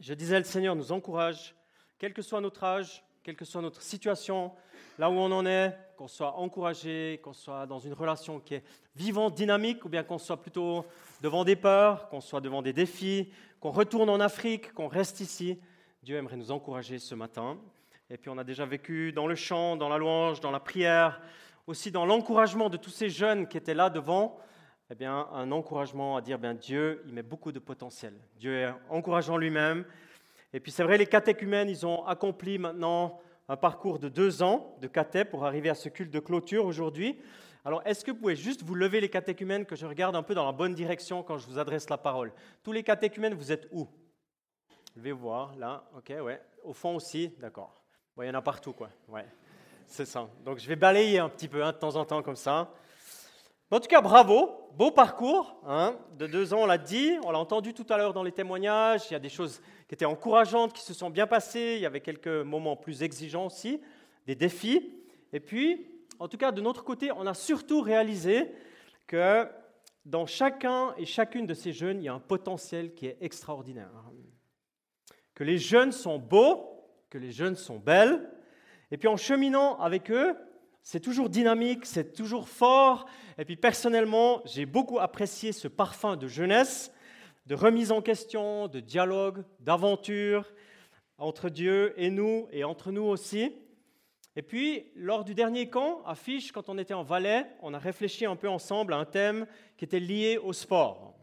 Je disais, le Seigneur nous encourage, quel que soit notre âge, quelle que soit notre situation, là où on en est, qu'on soit encouragé, qu'on soit dans une relation qui est vivante, dynamique, ou bien qu'on soit plutôt devant des peurs, qu'on soit devant des défis, qu'on retourne en Afrique, qu'on reste ici. Dieu aimerait nous encourager ce matin. Et puis on a déjà vécu dans le chant, dans la louange, dans la prière, aussi dans l'encouragement de tous ces jeunes qui étaient là devant, eh bien, un encouragement à dire, bien, Dieu, il met beaucoup de potentiel. Dieu est encourageant lui-même. Et puis c'est vrai, les catéchumènes, ils ont accompli maintenant un parcours de deux ans de caté pour arriver à ce culte de clôture aujourd'hui. Alors, est-ce que vous pouvez juste vous lever les catéchumènes, que je regarde un peu dans la bonne direction quand je vous adresse la parole? Tous les catéchumènes, vous êtes où? Vais voir, là, ok, ouais. Au fond aussi, d'accord. il y en a partout, quoi. Ouais, c'est ça. Donc, je vais balayer un petit peu hein, de temps en temps comme ça. En tout cas, bravo, beau parcours hein, de deux ans, on l'a dit, on l'a entendu tout à l'heure dans les témoignages, il y a des choses qui étaient encourageantes, qui se sont bien passées, il y avait quelques moments plus exigeants aussi, des défis. Et puis, en tout cas, de notre côté, on a surtout réalisé que dans chacun et chacune de ces jeunes, il y a un potentiel qui est extraordinaire. Que les jeunes sont beaux, que les jeunes sont belles. Et puis en cheminant avec eux, c'est toujours dynamique, c'est toujours fort. Et puis personnellement, j'ai beaucoup apprécié ce parfum de jeunesse, de remise en question, de dialogue, d'aventure entre Dieu et nous, et entre nous aussi. Et puis, lors du dernier camp, à Fiche, quand on était en Valais, on a réfléchi un peu ensemble à un thème qui était lié au sport.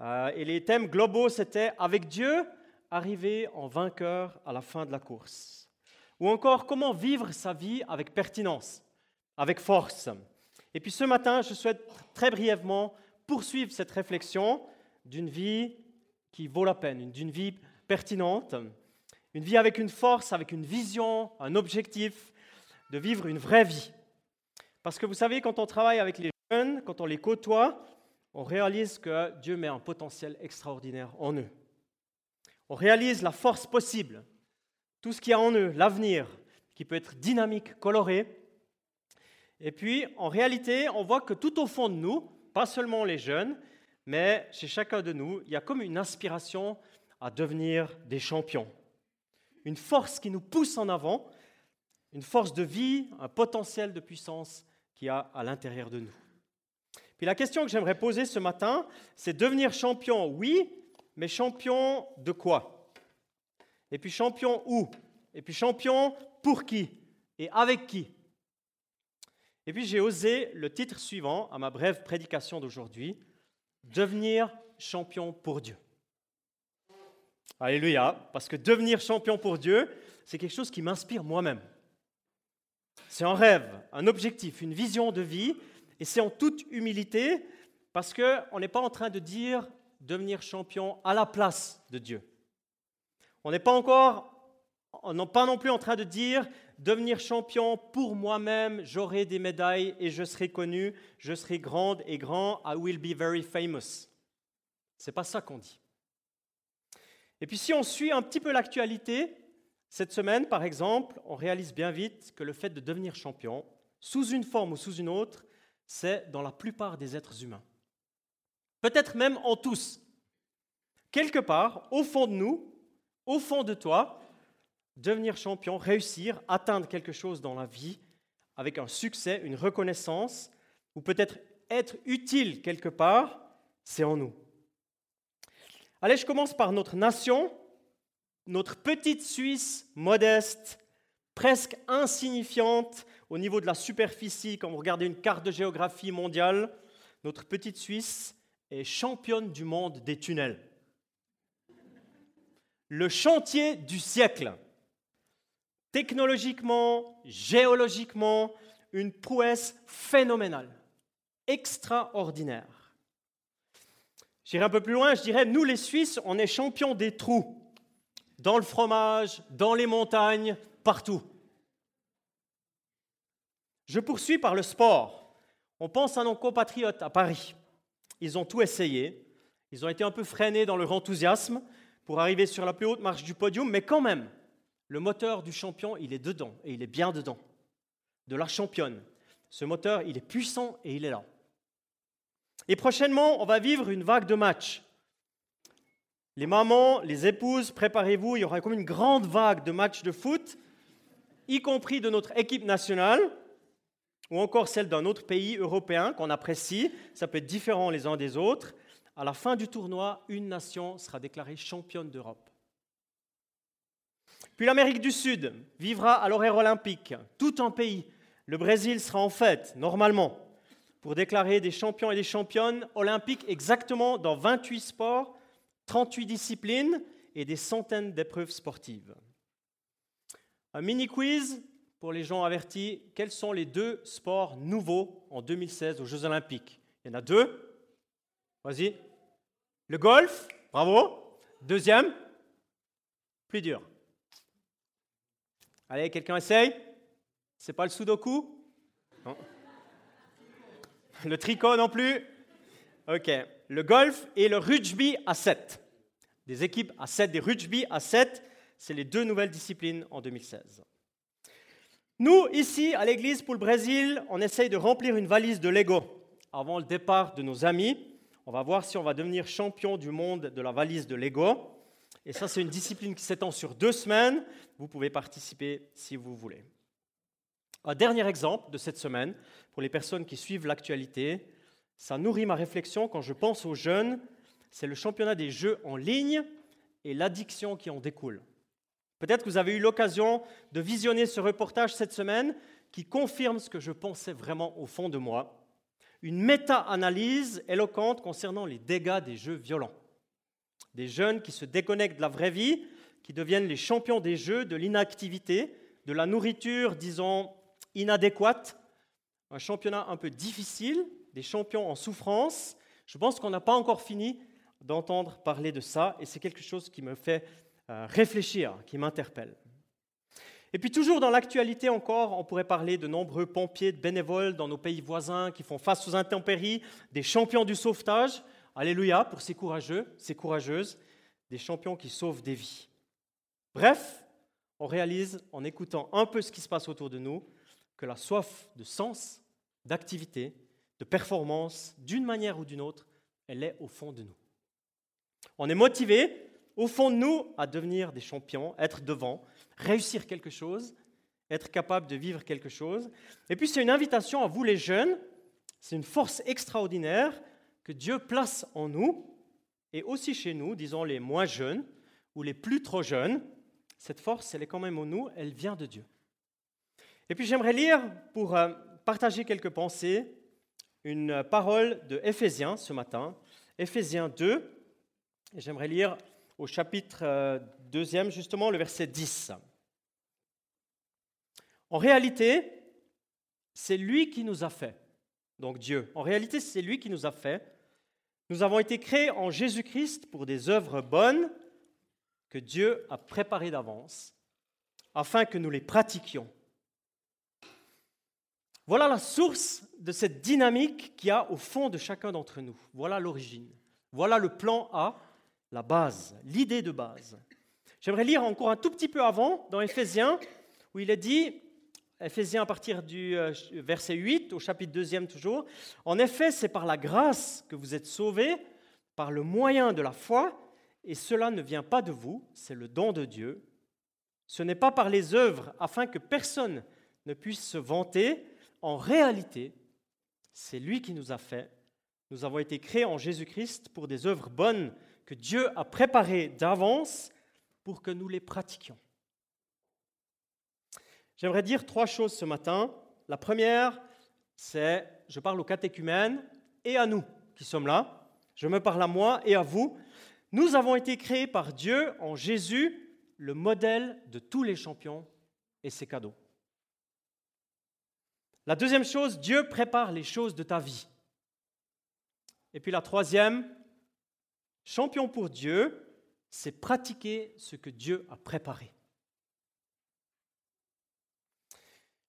Euh, et les thèmes globaux, c'était avec Dieu, arriver en vainqueur à la fin de la course Ou encore, comment vivre sa vie avec pertinence, avec force. Et puis ce matin, je souhaite très brièvement poursuivre cette réflexion d'une vie qui vaut la peine, d'une vie pertinente, une vie avec une force, avec une vision, un objectif, de vivre une vraie vie. Parce que vous savez, quand on travaille avec les jeunes, quand on les côtoie, on réalise que Dieu met un potentiel extraordinaire en eux. On réalise la force possible, tout ce qu'il y a en eux, l'avenir, qui peut être dynamique, coloré. Et puis, en réalité, on voit que tout au fond de nous, pas seulement les jeunes, mais chez chacun de nous, il y a comme une aspiration à devenir des champions. Une force qui nous pousse en avant, une force de vie, un potentiel de puissance qui a à l'intérieur de nous. Puis la question que j'aimerais poser ce matin, c'est devenir champion, oui, mais champion de quoi? Et puis champion où? Et puis champion pour qui? Et avec qui? Et puis j'ai osé le titre suivant à ma brève prédication d'aujourd'hui, Devenir champion pour Dieu. Alléluia, parce que devenir champion pour Dieu, c'est quelque chose qui m'inspire moi-même. C'est un rêve, un objectif, une vision de vie, et c'est en toute humilité, parce qu'on n'est pas en train de dire devenir champion à la place de Dieu. On n'est pas encore, pas non plus en train de dire devenir champion pour moi-même, j'aurai des médailles et je serai connu, je serai grande et grand, I will be very famous. C'est pas ça qu'on dit. Et puis si on suit un petit peu l'actualité, cette semaine par exemple, on réalise bien vite que le fait de devenir champion, sous une forme ou sous une autre, c'est dans la plupart des êtres humains peut-être même en tous. Quelque part, au fond de nous, au fond de toi, devenir champion, réussir, atteindre quelque chose dans la vie avec un succès, une reconnaissance, ou peut-être être utile quelque part, c'est en nous. Allez, je commence par notre nation, notre petite Suisse modeste, presque insignifiante au niveau de la superficie quand vous regardez une carte de géographie mondiale, notre petite Suisse est championne du monde des tunnels. Le chantier du siècle. Technologiquement, géologiquement, une prouesse phénoménale, extraordinaire. J'irai un peu plus loin, je dirais, nous les Suisses, on est champions des trous, dans le fromage, dans les montagnes, partout. Je poursuis par le sport. On pense à nos compatriotes à Paris ils ont tout essayé. Ils ont été un peu freinés dans leur enthousiasme pour arriver sur la plus haute marche du podium, mais quand même, le moteur du champion, il est dedans, et il est bien dedans, de la championne. Ce moteur, il est puissant et il est là. Et prochainement, on va vivre une vague de matchs. Les mamans, les épouses, préparez-vous, il y aura comme une grande vague de matchs de foot, y compris de notre équipe nationale, ou encore celle d'un autre pays européen qu'on apprécie. Ça peut être différent les uns des autres. À la fin du tournoi, une nation sera déclarée championne d'Europe. Puis l'Amérique du Sud vivra à l'horaire olympique, tout un pays. Le Brésil sera en fête, normalement, pour déclarer des champions et des championnes olympiques exactement dans 28 sports 38 disciplines et des centaines d'épreuves sportives. Un mini quiz pour les gens avertis. Quels sont les deux sports nouveaux en 2016 aux Jeux Olympiques? Il y en a deux. Vas-y. Le golf, bravo. Deuxième, plus dur. Allez, quelqu'un essaye C'est pas le sudoku? Non. Le tricot non plus? Ok. Le golf et le rugby à 7 des équipes à 7, des rugby à 7. C'est les deux nouvelles disciplines en 2016. Nous, ici, à l'église pour le Brésil, on essaye de remplir une valise de Lego avant le départ de nos amis. On va voir si on va devenir champion du monde de la valise de Lego. Et ça, c'est une discipline qui s'étend sur deux semaines. Vous pouvez participer si vous voulez. Un dernier exemple de cette semaine, pour les personnes qui suivent l'actualité, ça nourrit ma réflexion quand je pense aux jeunes c'est le championnat des jeux en ligne et l'addiction qui en découle. Peut-être que vous avez eu l'occasion de visionner ce reportage cette semaine qui confirme ce que je pensais vraiment au fond de moi. Une méta-analyse éloquente concernant les dégâts des jeux violents. Des jeunes qui se déconnectent de la vraie vie, qui deviennent les champions des jeux, de l'inactivité, de la nourriture, disons, inadéquate. Un championnat un peu difficile, des champions en souffrance. Je pense qu'on n'a pas encore fini d'entendre parler de ça et c'est quelque chose qui me fait euh, réfléchir, qui m'interpelle. Et puis toujours dans l'actualité encore, on pourrait parler de nombreux pompiers, de bénévoles dans nos pays voisins qui font face aux intempéries, des champions du sauvetage. Alléluia pour ces courageux, ces courageuses, des champions qui sauvent des vies. Bref, on réalise en écoutant un peu ce qui se passe autour de nous que la soif de sens, d'activité, de performance, d'une manière ou d'une autre, elle est au fond de nous. On est motivé, au fond de nous, à devenir des champions, être devant, réussir quelque chose, être capable de vivre quelque chose. Et puis c'est une invitation à vous les jeunes, c'est une force extraordinaire que Dieu place en nous, et aussi chez nous, disons les moins jeunes ou les plus trop jeunes. Cette force, elle est quand même en nous, elle vient de Dieu. Et puis j'aimerais lire, pour euh, partager quelques pensées, une parole de Éphésiens ce matin, Éphésiens 2, J'aimerais lire au chapitre 2, euh, justement, le verset 10. En réalité, c'est lui qui nous a fait, donc Dieu. En réalité, c'est lui qui nous a fait. Nous avons été créés en Jésus-Christ pour des œuvres bonnes que Dieu a préparées d'avance, afin que nous les pratiquions. Voilà la source de cette dynamique qu'il y a au fond de chacun d'entre nous. Voilà l'origine. Voilà le plan A la base, l'idée de base. J'aimerais lire encore un tout petit peu avant, dans Éphésiens, où il est dit, Éphésiens à partir du euh, verset 8, au chapitre 2 toujours, En effet, c'est par la grâce que vous êtes sauvés, par le moyen de la foi, et cela ne vient pas de vous, c'est le don de Dieu. Ce n'est pas par les œuvres, afin que personne ne puisse se vanter. En réalité, c'est lui qui nous a fait. Nous avons été créés en Jésus-Christ pour des œuvres bonnes que Dieu a préparées d'avance pour que nous les pratiquions. J'aimerais dire trois choses ce matin. La première, c'est, je parle aux catéchumènes et à nous qui sommes là. Je me parle à moi et à vous. Nous avons été créés par Dieu en Jésus, le modèle de tous les champions et ses cadeaux. La deuxième chose, Dieu prépare les choses de ta vie. Et puis la troisième, Champion pour Dieu, c'est pratiquer ce que Dieu a préparé.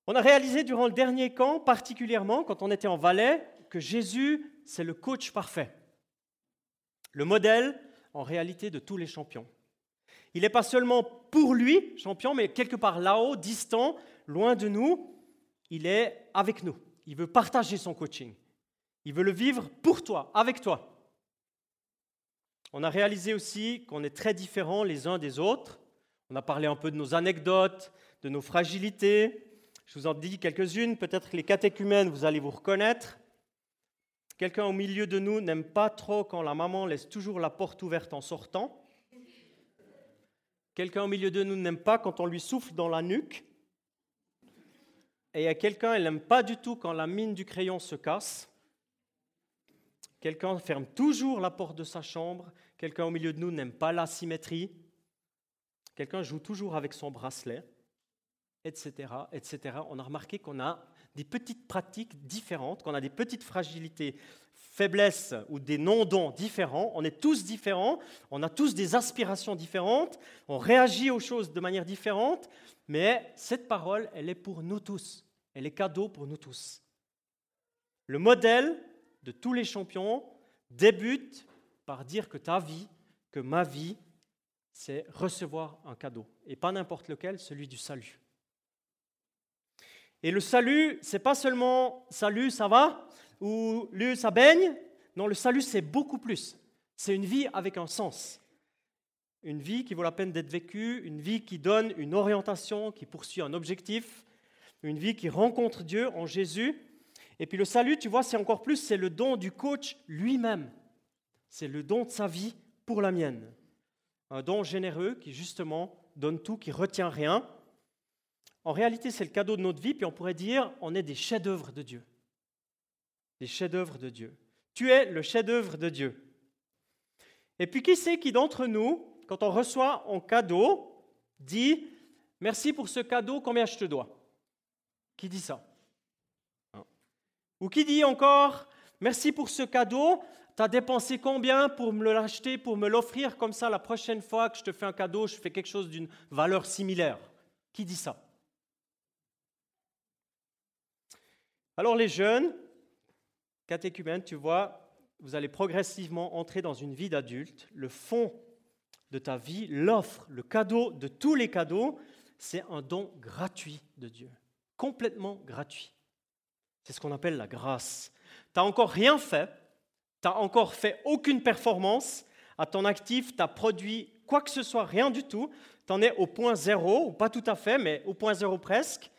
On a réalisé durant le dernier camp, particulièrement quand on était en Valais, que Jésus, c'est le coach parfait, le modèle en réalité de tous les champions. Il n'est pas seulement pour lui, champion, mais quelque part là-haut, distant, loin de nous, il est avec nous. Il veut partager son coaching. Il veut le vivre pour toi, avec toi. On a réalisé aussi qu'on est très différents les uns des autres. On a parlé un peu de nos anecdotes, de nos fragilités. Je vous en dis quelques-unes. Peut-être les catéchumènes, vous allez vous reconnaître. Quelqu'un au milieu de nous n'aime pas trop quand la maman laisse toujours la porte ouverte en sortant. Quelqu'un au milieu de nous n'aime pas quand on lui souffle dans la nuque. Et il y a quelqu'un, elle n'aime pas du tout quand la mine du crayon se casse. Quelqu'un ferme toujours la porte de sa chambre. Quelqu'un au milieu de nous n'aime pas la symétrie. Quelqu'un joue toujours avec son bracelet, etc., etc. On a remarqué qu'on a des petites pratiques différentes, qu'on a des petites fragilités, faiblesses ou des non-dons différents. On est tous différents, on a tous des aspirations différentes, on réagit aux choses de manière différente, mais cette parole, elle est pour nous tous. Elle est cadeau pour nous tous. Le modèle de tous les champions débute par dire que ta vie, que ma vie, c'est recevoir un cadeau. Et pas n'importe lequel, celui du salut. Et le salut, c'est pas seulement salut, ça va ou lui, ça baigne. Non, le salut, c'est beaucoup plus. C'est une vie avec un sens. Une vie qui vaut la peine d'être vécue, une vie qui donne une orientation, qui poursuit un objectif, une vie qui rencontre Dieu en Jésus. Et puis le salut, tu vois, c'est encore plus, c'est le don du coach lui-même. C'est le don de sa vie pour la mienne. Un don généreux qui justement donne tout, qui retient rien. En réalité, c'est le cadeau de notre vie, puis on pourrait dire, on est des chefs-d'œuvre de Dieu. Des chefs-d'œuvre de Dieu. Tu es le chef-d'œuvre de Dieu. Et puis, qui c'est qui d'entre nous, quand on reçoit un cadeau, dit Merci pour ce cadeau, combien je te dois? Qui dit ça? Ou qui dit encore Merci pour ce cadeau, tu as dépensé combien pour me l'acheter, pour me l'offrir Comme ça, la prochaine fois que je te fais un cadeau, je fais quelque chose d'une valeur similaire? Qui dit ça? Alors les jeunes, catéchumènes, tu vois, vous allez progressivement entrer dans une vie d'adulte. Le fond de ta vie, l'offre, le cadeau de tous les cadeaux, c'est un don gratuit de Dieu, complètement gratuit. C'est ce qu'on appelle la grâce. Tu n'as encore rien fait, tu n'as encore fait aucune performance à ton actif, tu produit quoi que ce soit, rien du tout, tu en es au point zéro, ou pas tout à fait, mais au point zéro presque.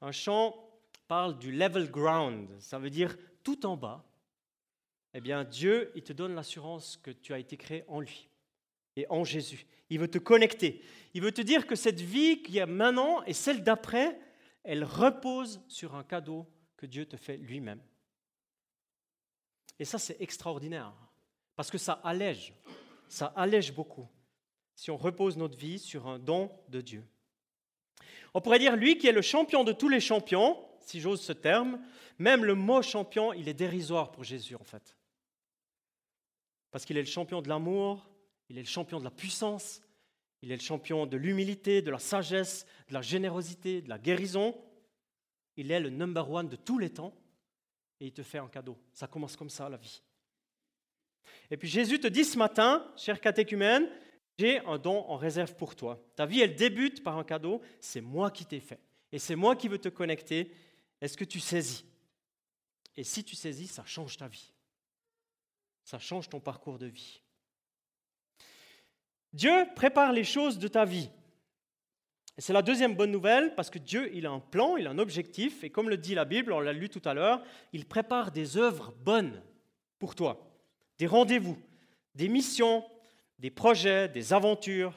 Un chant parle du level ground, ça veut dire tout en bas. Eh bien, Dieu, il te donne l'assurance que tu as été créé en lui et en Jésus. Il veut te connecter. Il veut te dire que cette vie qui est maintenant et celle d'après, elle repose sur un cadeau que Dieu te fait lui-même. Et ça, c'est extraordinaire, parce que ça allège, ça allège beaucoup, si on repose notre vie sur un don de Dieu. On pourrait dire, lui qui est le champion de tous les champions, si j'ose ce terme, même le mot champion, il est dérisoire pour Jésus en fait. Parce qu'il est le champion de l'amour, il est le champion de la puissance, il est le champion de l'humilité, de la sagesse, de la générosité, de la guérison. Il est le number one de tous les temps et il te fait un cadeau. Ça commence comme ça, la vie. Et puis Jésus te dit ce matin, cher catéchumène, j'ai un don en réserve pour toi. Ta vie, elle débute par un cadeau, c'est moi qui t'ai fait. Et c'est moi qui veux te connecter. Est-ce que tu saisis? Et si tu saisis, ça change ta vie. Ça change ton parcours de vie. Dieu prépare les choses de ta vie. C'est la deuxième bonne nouvelle parce que Dieu, il a un plan, il a un objectif, et comme le dit la Bible, on l'a lu tout à l'heure, il prépare des œuvres bonnes pour toi, des rendez-vous, des missions, des projets, des aventures.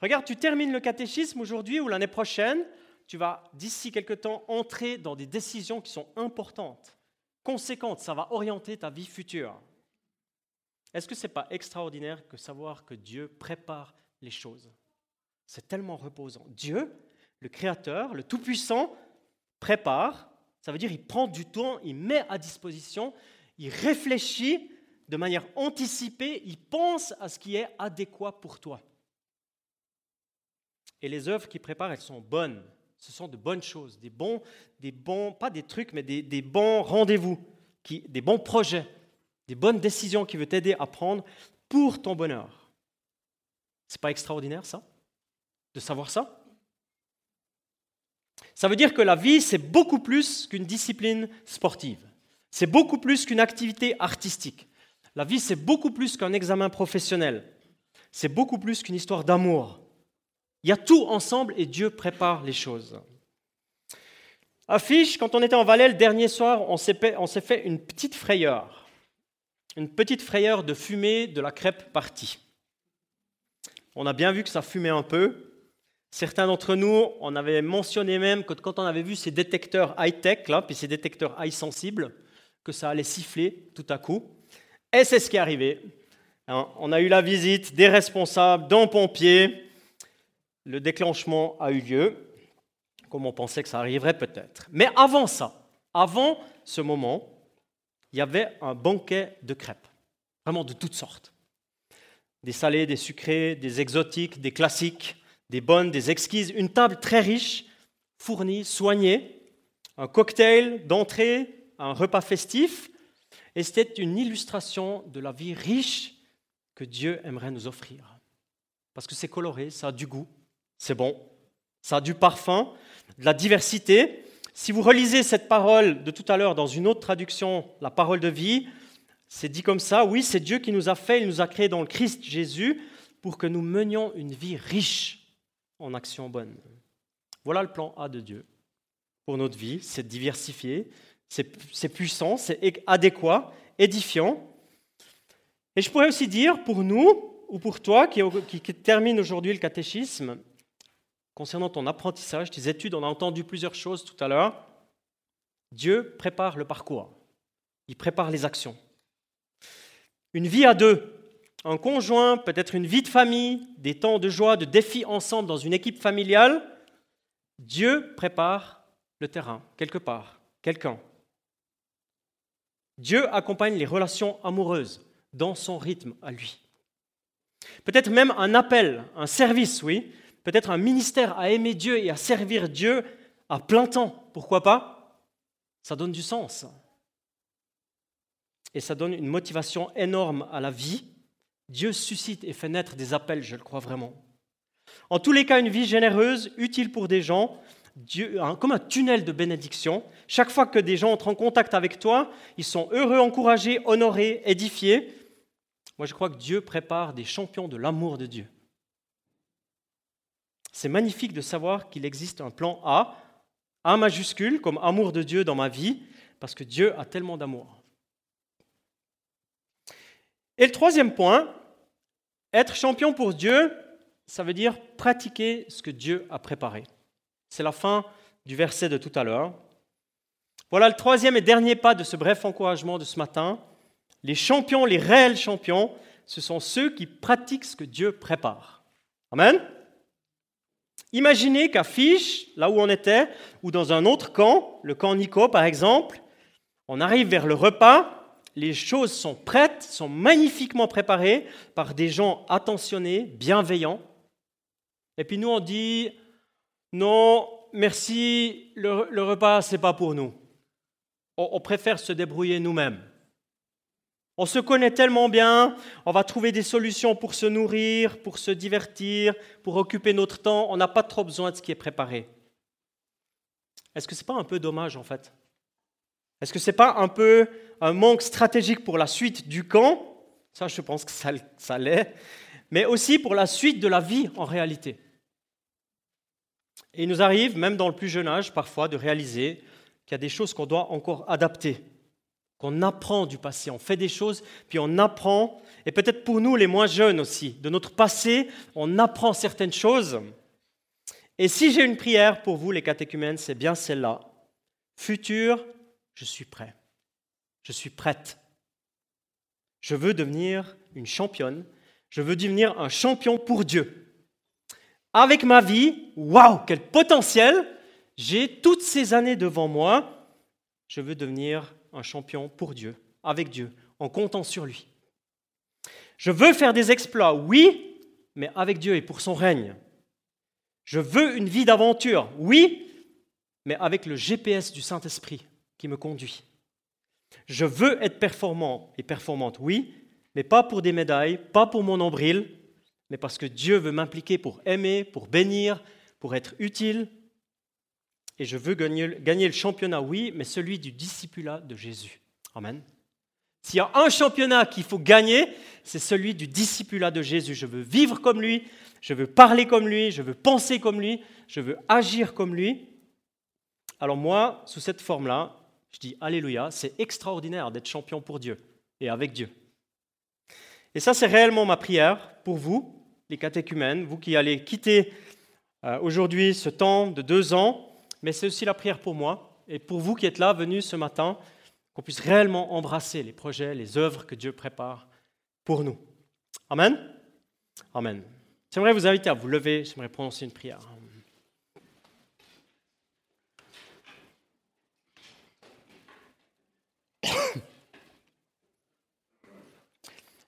Regarde, tu termines le catéchisme aujourd'hui ou l'année prochaine, tu vas d'ici quelque temps entrer dans des décisions qui sont importantes, conséquentes, ça va orienter ta vie future. Est-ce que ce n'est pas extraordinaire que savoir que Dieu prépare les choses? C'est tellement reposant. Dieu, le Créateur, le Tout-Puissant, prépare, ça veut dire il prend du temps, il met à disposition, il réfléchit de manière anticipée, il pense à ce qui est adéquat pour toi. Et les œuvres qu'il prépare, elles sont bonnes. Ce sont de bonnes choses, des bons, des bons pas des trucs, mais des, bons rendez-vous, des bons projets des bonnes décisions qui veut t'aider à prendre pour ton bonheur. C'est pas extraordinaire ça? De savoir ça? Ça veut dire que la vie, c'est beaucoup plus qu'une discipline sportive. C'est beaucoup plus qu'une activité artistique. La vie, c'est beaucoup plus qu'un examen professionnel. C'est beaucoup plus qu'une histoire d'amour. Il y a tout ensemble et Dieu prépare les choses. Affiche, quand on était en Valais le dernier soir, on s'est fait une petite frayeur. Une petite frayeur de fumée de la crêpe partie. On a bien vu que ça fumait un peu. Certains d'entre nous, on avait mentionné même que quand on avait vu ces détecteurs high-tech, puis ces détecteurs high sensibles, que ça allait siffler tout à coup. Et c'est ce qui est arrivé. Hein, on a eu la visite des responsables, d'un pompier. Le déclenchement a eu lieu, comme on pensait que ça arriverait peut-être. Mais avant ça, avant ce moment, il y avait un banquet de crêpes, vraiment de toutes sortes. Des salés, des sucrés, des exotiques, des classiques, des bonnes, des exquises, une table très riche, fournie, soignée, un cocktail d'entrée, un repas festif, et c'était une illustration de la vie riche que Dieu aimerait nous offrir. Parce que c'est coloré, ça a du goût, c'est bon, ça a du parfum, de la diversité. Si vous relisez cette parole de tout à l'heure dans une autre traduction, la parole de vie, c'est dit comme ça, oui, c'est Dieu qui nous a fait, il nous a créés dans le Christ Jésus pour que nous menions une vie riche en actions bonnes. Voilà le plan A de Dieu pour notre vie, c'est diversifié, c'est puissant, c'est adéquat, édifiant. Et je pourrais aussi dire pour nous, ou pour toi qui, qui termine aujourd'hui le catéchisme, concernant ton apprentissage, tes études, on a entendu plusieurs choses tout à l'heure. Dieu prépare le parcours, il prépare les actions. Une vie à deux, un conjoint, peut-être une vie de famille, des temps de joie, de défis ensemble dans une équipe familiale, Dieu prépare le terrain, quelque part, quelqu'un. Dieu accompagne les relations amoureuses dans son rythme à lui. Peut-être même un appel, un service, oui. Peut-être un ministère à aimer Dieu et à servir Dieu à plein temps. Pourquoi pas? Ça donne du sens. Et ça donne une motivation énorme à la vie. Dieu suscite et fait naître des appels, je le crois vraiment. En tous les cas, une vie généreuse, utile pour des gens, Dieu, comme un tunnel de bénédiction. Chaque fois que des gens entrent en contact avec toi, ils sont heureux, encouragés, honorés, édifiés. Moi, je crois que Dieu prépare des champions de l'amour de Dieu. C'est magnifique de savoir qu'il existe un plan A, A majuscule, comme amour de Dieu dans ma vie, parce que Dieu a tellement d'amour. Et le troisième point, être champion pour Dieu, ça veut dire pratiquer ce que Dieu a préparé. C'est la fin du verset de tout à l'heure. Voilà le troisième et dernier pas de ce bref encouragement de ce matin. Les champions, les réels champions, ce sont ceux qui pratiquent ce que Dieu prépare. Amen. Imaginez qu'à Fiche, là où on était, ou dans un autre camp, le camp Nico par exemple, on arrive vers le repas, les choses sont prêtes, sont magnifiquement préparées par des gens attentionnés, bienveillants. Et puis nous, on dit non, merci, le, le repas, ce n'est pas pour nous. On, préfère se débrouiller nous-mêmes. On se connaît tellement bien, on va trouver des solutions pour se nourrir, pour se divertir, pour occuper notre temps. On n'a pas trop besoin de ce qui est préparé. Est-ce que ce n'est pas un peu dommage en fait? Est-ce que ce n'est pas un peu un manque stratégique pour la suite du camp? Ça, je pense que ça, l'est. Mais aussi pour la suite de la vie en réalité. Il nous arrive, même dans le plus jeune âge, parfois, de réaliser qu'il y a des choses qu'on doit encore adapter, qu'on apprend du passé. On fait des choses, puis on apprend, et peut-être pour nous les moins jeunes aussi, de notre passé, on apprend certaines choses. Et si j'ai une prière pour vous, les catéchumènes, c'est bien celle-là. Futur, je suis prêt. Je suis prête. Je veux devenir une championne. Je veux devenir un champion pour Dieu avec ma vie, waouh, quel potentiel, j'ai toutes ces années devant moi, je veux devenir un champion pour Dieu, avec Dieu, en comptant sur lui. Je veux faire des exploits, oui, mais avec Dieu et pour son règne. Je veux une vie d'aventure, oui, mais avec le GPS du Saint-Esprit qui me conduit. Je veux être performant et performante, oui, mais pas pour des médailles, pas pour mon nombril, mais parce que Dieu veut m'impliquer pour aimer, pour bénir, pour être utile. Et je veux gagner, le championnat, oui, mais celui du discipulat de Jésus. Amen. S'il y a un championnat qu'il faut gagner, c'est celui du discipulat de Jésus. Je veux vivre comme lui, je veux parler comme lui, je veux penser comme lui, je veux agir comme lui. Alors moi, sous cette forme-là, je dis Alléluia, c'est extraordinaire d'être champion pour Dieu et avec Dieu. Et ça, c'est réellement ma prière pour vous, les catéchumènes, vous qui allez quitter euh, aujourd'hui ce temps de deux ans, mais c'est aussi la prière pour moi et pour vous qui êtes là, venus ce matin, qu'on puisse réellement embrasser les projets, les œuvres que Dieu prépare pour nous. Amen. Amen. J'aimerais vous inviter à vous lever, j'aimerais prononcer une prière.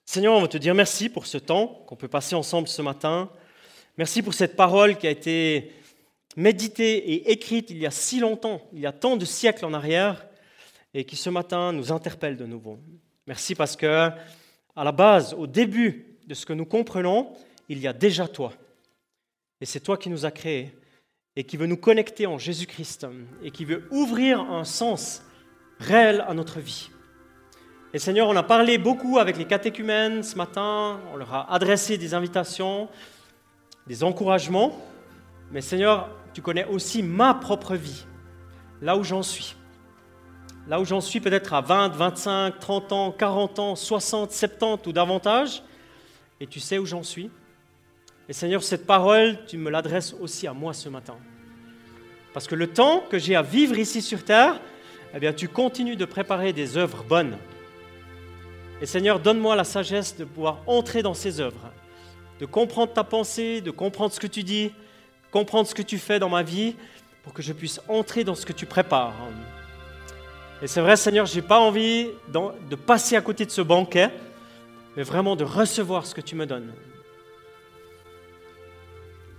Seigneur, on veut te dire merci pour ce temps qu'on peut passer ensemble ce matin. Merci pour cette parole qui a été méditée et écrite il y a si longtemps, il y a tant de siècles en arrière, et qui ce matin nous interpelle de nouveau. Merci parce que, à la base, au début de ce que nous comprenons, il y a déjà toi. Et c'est toi qui nous as créés et qui veut nous connecter en Jésus-Christ et qui veut ouvrir un sens réel à notre vie. Et Seigneur, on a parlé beaucoup avec les catéchumènes ce matin, on leur a adressé des invitations, des encouragements, mais Seigneur, tu connais aussi ma propre vie, là où j'en suis. Là où j'en suis peut-être à 20, 25, 30 ans, 40 ans, 60, 70 ou davantage, et tu sais où j'en suis. Et Seigneur, cette parole, tu me l'adresses aussi à moi ce matin. Parce que le temps que j'ai à vivre ici sur terre, eh bien, tu continues de préparer des œuvres bonnes. Et Seigneur, donne-moi la sagesse de pouvoir entrer dans ces œuvres, de comprendre ta pensée, de comprendre ce que tu dis, comprendre ce que tu fais dans ma vie, pour que je puisse entrer dans ce que tu prépares. Et c'est vrai, Seigneur, je n'ai pas envie de passer à côté de ce banquet, mais vraiment de recevoir ce que tu me donnes.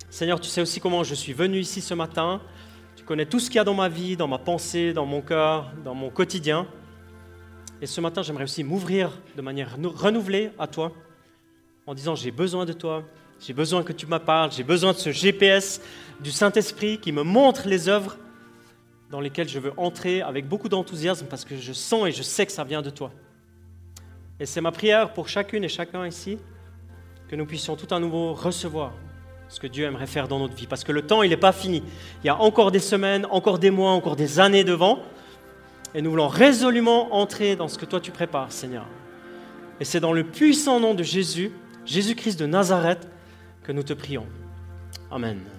Seigneur, tu sais aussi comment je suis venu ici ce matin. Tu connais tout ce qu'il y a dans ma vie, dans ma pensée, dans mon cœur, dans mon quotidien. Et ce matin, j'aimerais aussi m'ouvrir de manière renouvelée à toi, en disant j'ai besoin de toi, j'ai besoin que tu me parles, j'ai besoin de ce GPS du Saint-Esprit qui me montre les œuvres dans lesquelles je veux entrer avec beaucoup d'enthousiasme parce que je sens et je sais que ça vient de toi. Et c'est ma prière pour chacune et chacun ici, que nous puissions tout à nouveau recevoir ce que Dieu aimerait faire dans notre vie. Parce que le temps, il n'est pas fini. Il y a encore des semaines, encore des mois, encore des années devant. Et nous voulons résolument entrer dans ce que toi tu prépares, Seigneur. Et c'est dans le puissant nom de Jésus, Jésus-Christ de Nazareth, que nous te prions. Amen.